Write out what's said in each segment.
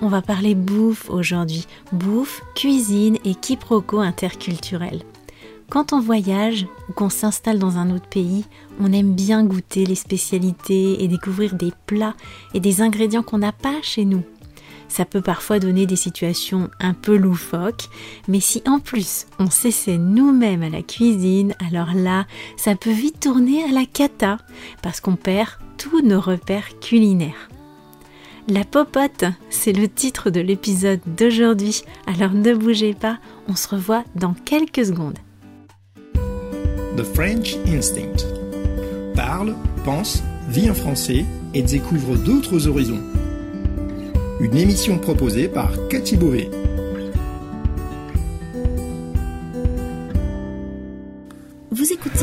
On va parler bouffe aujourd'hui. Bouffe, cuisine et quiproquo interculturel. Quand on voyage ou qu'on s'installe dans un autre pays, on aime bien goûter les spécialités et découvrir des plats et des ingrédients qu'on n'a pas chez nous. Ça peut parfois donner des situations un peu loufoques, mais si en plus on s'essaie nous-mêmes à la cuisine, alors là, ça peut vite tourner à la cata, parce qu'on perd tous nos repères culinaires. La popote, c'est le titre de l'épisode d'aujourd'hui, alors ne bougez pas, on se revoit dans quelques secondes. The French Instinct. Parle, pense, vit en français et découvre d'autres horizons. Une émission proposée par Cathy Beauvais.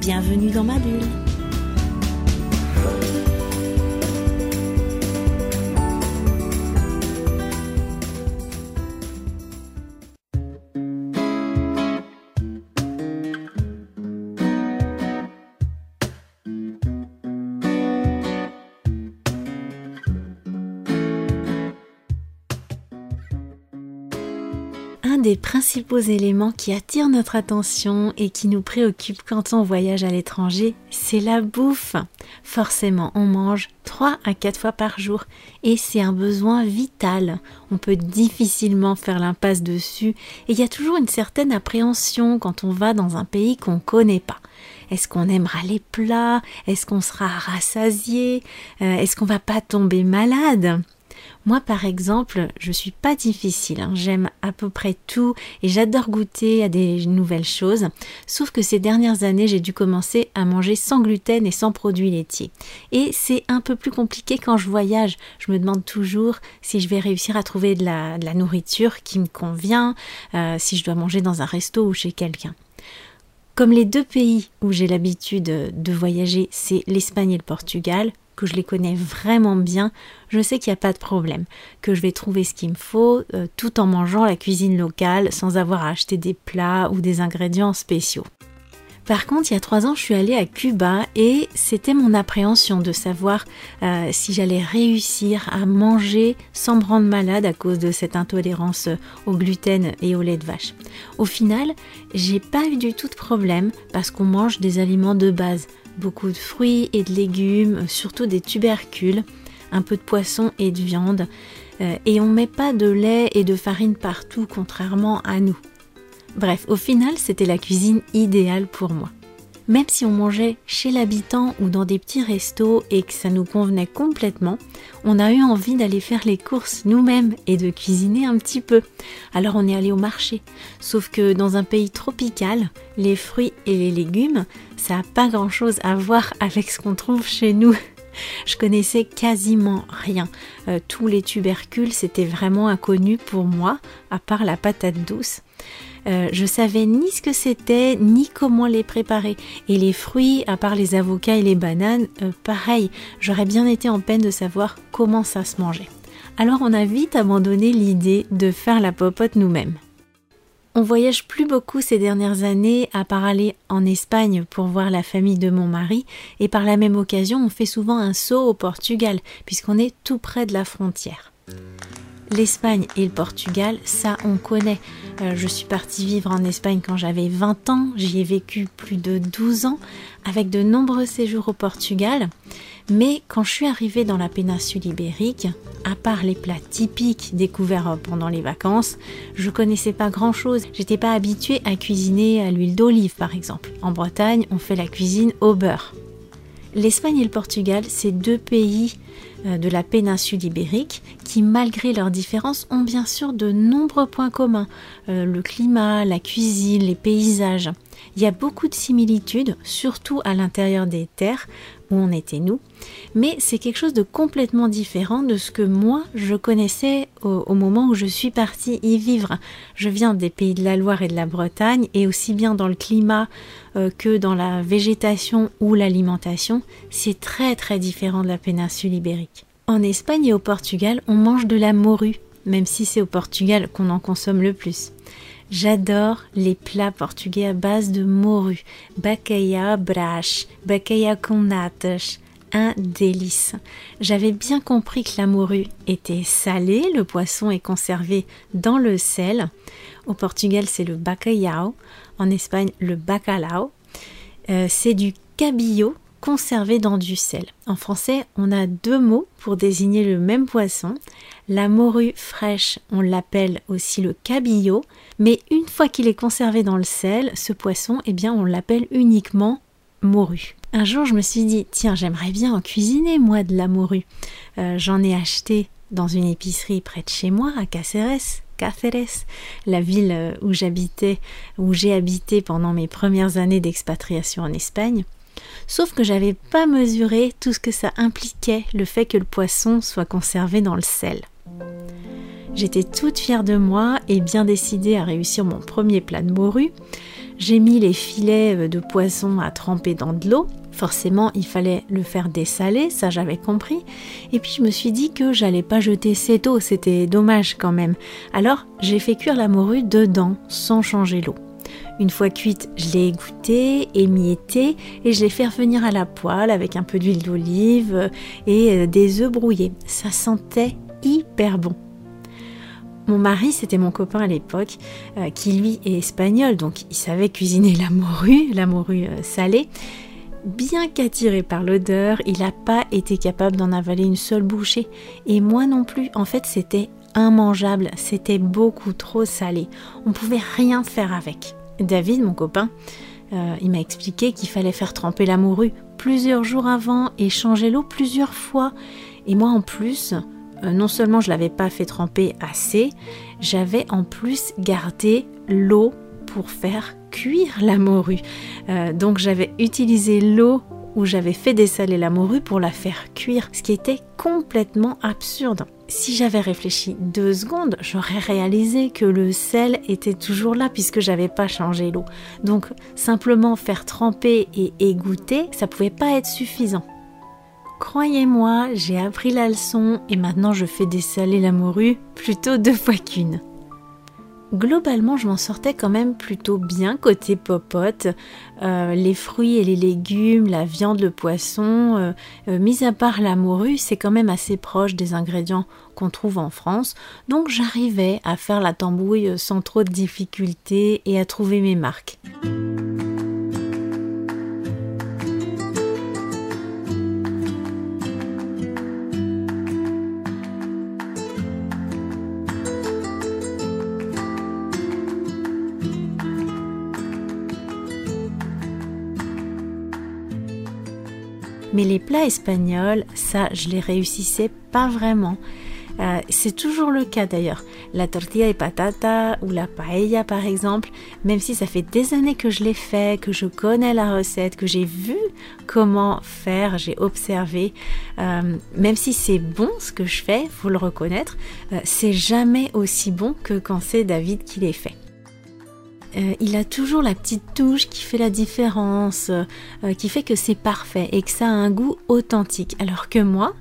Bienvenue dans ma bulle. Des principaux éléments qui attirent notre attention et qui nous préoccupent quand on voyage à l'étranger, c'est la bouffe. Forcément, on mange 3 à 4 fois par jour et c'est un besoin vital. On peut difficilement faire l'impasse dessus et il y a toujours une certaine appréhension quand on va dans un pays qu'on connaît pas. Est-ce qu'on aimera les plats? Est-ce qu'on sera rassasié? Euh, Est-ce qu'on va pas tomber malade? Moi, par exemple, je suis pas difficile. Hein. J'aime à peu près tout et j'adore goûter à des nouvelles choses. Sauf que ces dernières années, j'ai dû commencer à manger sans gluten et sans produits laitiers. Et c'est un peu plus compliqué quand je voyage. Je me demande toujours si je vais réussir à trouver de la, nourriture qui me convient, euh, si je dois manger dans un resto ou chez quelqu'un. Comme les deux pays où j'ai l'habitude de voyager, c'est l'Espagne et le Portugal, que je les connais vraiment bien, je sais qu'il n'y a pas de problème, que je vais trouver ce qu'il me faut euh, tout en mangeant la cuisine locale sans avoir à acheter des plats ou des ingrédients spéciaux. Par contre, il y a trois ans, je suis allée à Cuba et c'était mon appréhension de savoir euh, si j'allais réussir à manger sans me rendre malade à cause de cette intolérance au gluten et au lait de vache. Au final, j'ai pas eu du tout de problème parce qu'on mange des aliments de base beaucoup de fruits et de légumes, surtout des tubercules, un peu de poisson et de viande. Euh, et on met pas de lait et de farine partout, contrairement à nous. Bref, au final, c'était la cuisine idéale pour moi. Même si on mangeait chez l'habitant ou dans des petits restos et que ça nous convenait complètement, on a eu envie d'aller faire les courses nous-mêmes et de cuisiner un petit peu. Alors on est allé au marché. Sauf que dans un pays tropical, les fruits et les légumes, ça n'a pas grand-chose à voir avec ce qu'on trouve chez nous. Je connaissais quasiment rien. Euh, tous les tubercules, c'était vraiment inconnu pour moi, à part la patate douce. Euh, je savais ni ce que c'était, ni comment les préparer. Et les fruits, à part les avocats et les bananes, euh, pareil, j'aurais bien été en peine de savoir comment ça se mangeait. Alors on a vite abandonné l'idée de faire la popote nous-mêmes. On voyage plus beaucoup ces dernières années à part aller en Espagne pour voir la famille de mon mari et par la même occasion on fait souvent un saut au Portugal puisqu'on est tout près de la frontière. L'Espagne et le Portugal, ça on connaît. Euh, je suis partie vivre en Espagne quand j'avais 20 ans, j'y ai vécu plus de 12 ans, avec de nombreux séjours au Portugal. Mais quand je suis arrivée dans la péninsule ibérique, à part les plats typiques découverts pendant les vacances, je connaissais pas grand chose. J'étais pas habituée à cuisiner à l'huile d'olive par exemple. En Bretagne, on fait la cuisine au beurre. L'Espagne et le Portugal, c'est deux pays euh, de la péninsule ibérique qui, malgré leurs différences, ont bien sûr de nombreux points communs. Euh, le climat, la cuisine, les paysages. Il y a beaucoup de similitudes, surtout à l'intérieur des terres, où on était nous, mais c'est quelque chose de complètement différent de ce que moi je connaissais au, moment où je suis partie y vivre. Je viens des pays de la Loire et de la Bretagne et aussi bien dans le climat euh, que dans la végétation ou l'alimentation, c'est très très différent de la péninsule ibérique. En Espagne et au Portugal, on mange de la morue, même si c'est au Portugal qu'on en consomme le plus. J'adore les plats portugais à base de morue. Bacalhau brach, bacalhau com natas. Un délice. J'avais bien compris que la morue était salée, le poisson est conservé dans le sel. Au Portugal, c'est le bacalhau. En Espagne, le bacalhau. Euh, c'est du cabillaud conservé dans du sel. En français, on a deux mots pour désigner le même poisson. La morue fraîche, on l'appelle aussi le cabillaud, mais une fois qu'il est conservé dans le sel, ce poisson, eh bien, on l'appelle uniquement morue. Un jour, je me suis dit, tiens, j'aimerais bien en cuisiner, moi, de la morue. Euh, j'en ai acheté dans une épicerie près de chez moi, à Cáceres, Cáceres, la ville euh, où j'habitais, où j'ai habité pendant mes premières années d'expatriation en Espagne. Sauf que j'avais pas mesuré tout ce que ça impliquait, le fait que le poisson soit conservé dans le sel. J'étais toute fière de moi et bien décidée à réussir mon premier plat de morue. J'ai mis les filets de poisson à tremper dans de l'eau. Forcément, il fallait le faire dessaler, ça j'avais compris. Et puis je me suis dit que j'allais pas jeter cette eau, c'était dommage quand même. Alors j'ai fait cuire la morue dedans, sans changer l'eau. Une fois cuite, je l'ai égouttée, émiettée et je l'ai fait revenir à la poêle avec un peu d'huile d'olive et euh, des œufs brouillés. Ça sentait hyper bon. Mon mari, c'était mon copain à l'époque, euh, qui lui est espagnol, donc il savait cuisiner la morue, la morue euh, salée. Bien qu'attiré par l'odeur, il n'a pas été capable d'en avaler une seule bouchée. Et moi non plus. En fait, c'était immangeable. C'était beaucoup trop salé. On pouvait rien faire avec. David, mon copain, euh, il m'a expliqué qu'il fallait faire tremper la morue plusieurs jours avant et changer l'eau plusieurs fois. Et moi en plus, euh, non seulement je l'avais pas fait tremper assez, j'avais en plus gardé l'eau pour faire cuire la morue. Euh, donc j'avais utilisé l'eau où j'avais fait dessaler la morue pour la faire cuire, ce qui était complètement absurde. Si j'avais réfléchi deux secondes, j'aurais réalisé que le sel était toujours là puisque j'avais pas changé l'eau. Donc simplement faire tremper et égoutter, ça pouvait pas être suffisant. Croyez-moi, j'ai appris la leçon et maintenant je fais dessaler la morue plutôt deux fois qu'une globalement, je m'en sortais quand même plutôt bien côté popote. Euh, les fruits et les légumes, la viande, le poisson, euh, euh, mis à part la morue, c'est quand même assez proche des ingrédients qu'on trouve en France. Donc j'arrivais à faire la tambouille sans trop de difficultés et à trouver mes marques. Mais les plats espagnols, ça, je les réussissais pas vraiment. Euh, c'est toujours le cas d'ailleurs. La tortilla de patata ou la paella par exemple, même si ça fait des années que je l'ai fait, que je connais la recette, que j'ai vu comment faire, j'ai observé, euh, même si c'est bon ce que je fais, faut le reconnaître, euh, c'est jamais aussi bon que quand c'est David qui les fait. Euh, il a toujours la petite touche qui fait la différence, euh, qui fait que c'est parfait et que ça a un goût authentique. Alors que moi,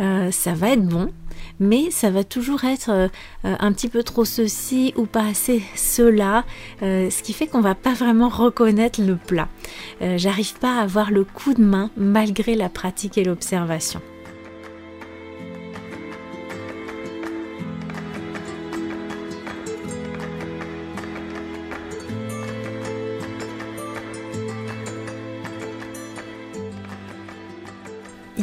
euh, ça va être bon, mais ça va toujours être un petit peu trop ceci ou pas assez cela, ce qui fait qu'on va pas vraiment reconnaître le plat. J'arrive pas à avoir le coup de main malgré la pratique et l'observation.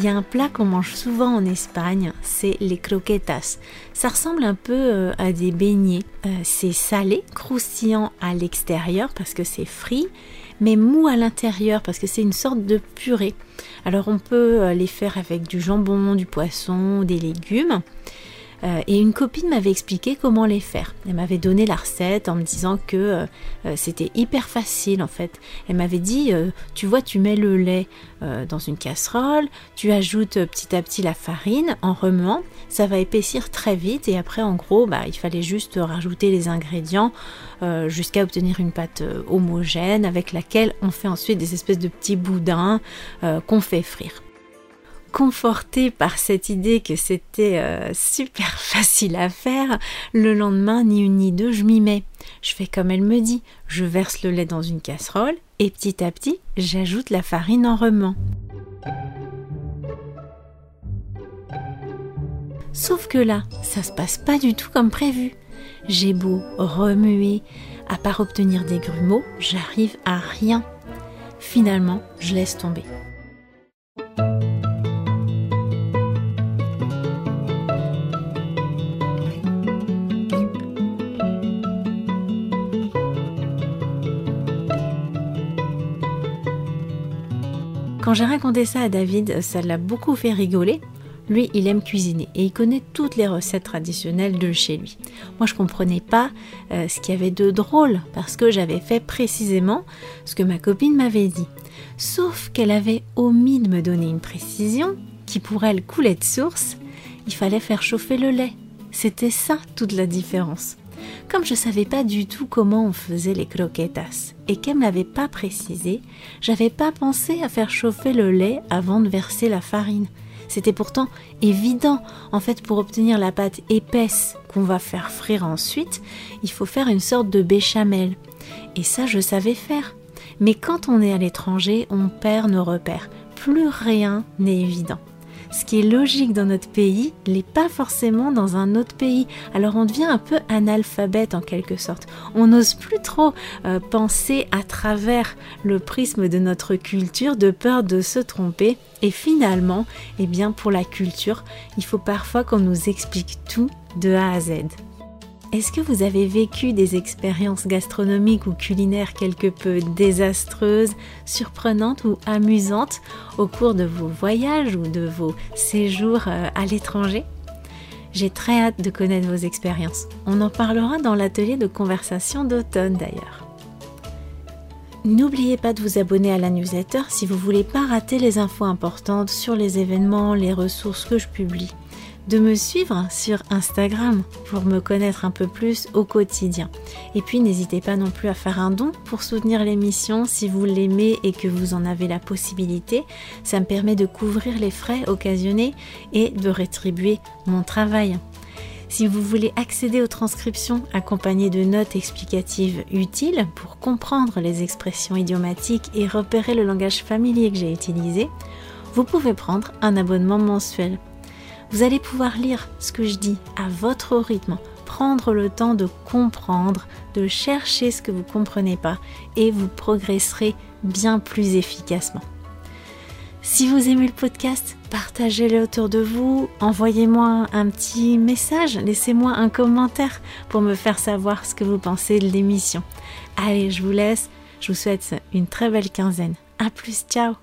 Il y a un plat qu'on mange souvent en Espagne, c'est les croquetas. Ça ressemble un peu euh, à des beignets. Euh, c'est salé, croustillant à l'extérieur parce que c'est frit, mais mou à l'intérieur parce que c'est une sorte de purée. Alors on peut euh, les faire avec du jambon, du poisson, des légumes. Euh, et une copine m'avait expliqué comment les faire. Elle m'avait donné la recette en me disant que euh, euh, c'était hyper facile en fait. Elle m'avait dit, tu vois, tu mets le lait dans une casserole, tu ajoutes petit à petit la farine en remuant, ça va épaissir très vite et après en gros, bah, il fallait juste rajouter les ingrédients jusqu'à obtenir une pâte homogène avec laquelle on fait ensuite des espèces de petits boudins qu'on fait frire confortée par cette idée que c'était euh, super facile à faire, le lendemain, ni une ni deux, je m'y mets. Je fais comme elle me dit, je verse le lait dans une casserole et petit à petit, j'ajoute la farine en remuant. Sauf que là, ça se passe pas du tout comme prévu. J'ai beau remuer, à part obtenir des grumeaux, j'arrive à rien. Finalement, je laisse tomber. Quand j'ai raconté ça à David, ça l'a beaucoup fait rigoler. Lui, il aime cuisiner et il connaît toutes les recettes traditionnelles de chez lui. Moi, je comprenais pas euh, ce qu'il y avait de drôle parce que j'avais fait précisément ce que ma copine m'avait dit. Sauf qu'elle avait omis de me donner une précision qui pour elle coulait de source. Il fallait faire chauffer le lait. C'était ça toute la différence. Comme je savais pas du tout comment on faisait les croquetas et qu'elle me l'avait pas précisé, j'avais pas pensé à faire chauffer le lait avant de verser la farine. C'était pourtant évident. En fait, pour obtenir la pâte épaisse qu'on va faire frire ensuite, il faut faire une sorte de béchamel. Et ça, je savais faire. Mais quand on est à l'étranger, on perd nos repères. Plus rien n'est évident ce qui est logique dans notre pays n'est pas forcément dans un autre pays. Alors on devient un peu analphabète en quelque sorte. On n'ose plus trop euh, penser à travers le prisme de notre culture de peur de se tromper. Et finalement, eh bien pour la culture, il faut parfois qu'on nous explique tout de A à Z. Est-ce que vous avez vécu des expériences gastronomiques ou culinaires quelque peu désastreuses, surprenantes ou amusantes au cours de vos voyages ou de vos séjours euh, à l'étranger? J'ai très hâte de connaître vos expériences. On en parlera dans l'atelier de conversation d'automne d'ailleurs. N'oubliez pas de vous abonner à la newsletter si vous voulez pas rater les infos importantes sur les événements, les ressources que je publie de me suivre sur Instagram pour me connaître un peu plus au quotidien. Et puis n'hésitez pas non plus à faire un don pour soutenir l'émission si vous l'aimez et que vous en avez la possibilité. Ça me permet de couvrir les frais occasionnés et de rétribuer mon travail. Si vous voulez accéder aux transcriptions accompagnées de notes explicatives utiles pour comprendre les expressions idiomatiques et repérer le langage familier que j'ai utilisé, vous pouvez prendre un abonnement mensuel. Vous allez pouvoir lire ce que je dis à votre rythme, prendre le temps de comprendre, de chercher ce que vous ne comprenez pas et vous progresserez bien plus efficacement. Si vous aimez le podcast, partagez-le autour de vous, envoyez-moi un petit message, laissez-moi un commentaire pour me faire savoir ce que vous pensez de l'émission. Allez, je vous laisse, je vous souhaite une très belle quinzaine. A plus, ciao